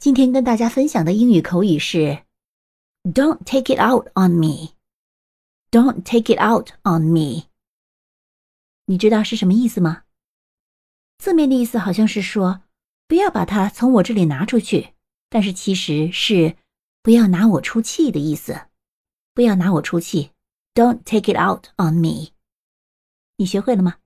今天跟大家分享的英语口语是 don't take it out on me. Don't take it out on me. 你知道是什么意思吗？字面的意思好像是说不要把它从我这里拿出去但是其实是不要拿我出气的意思。不要拿我出气。Don't take it out on me. 你学会了吗？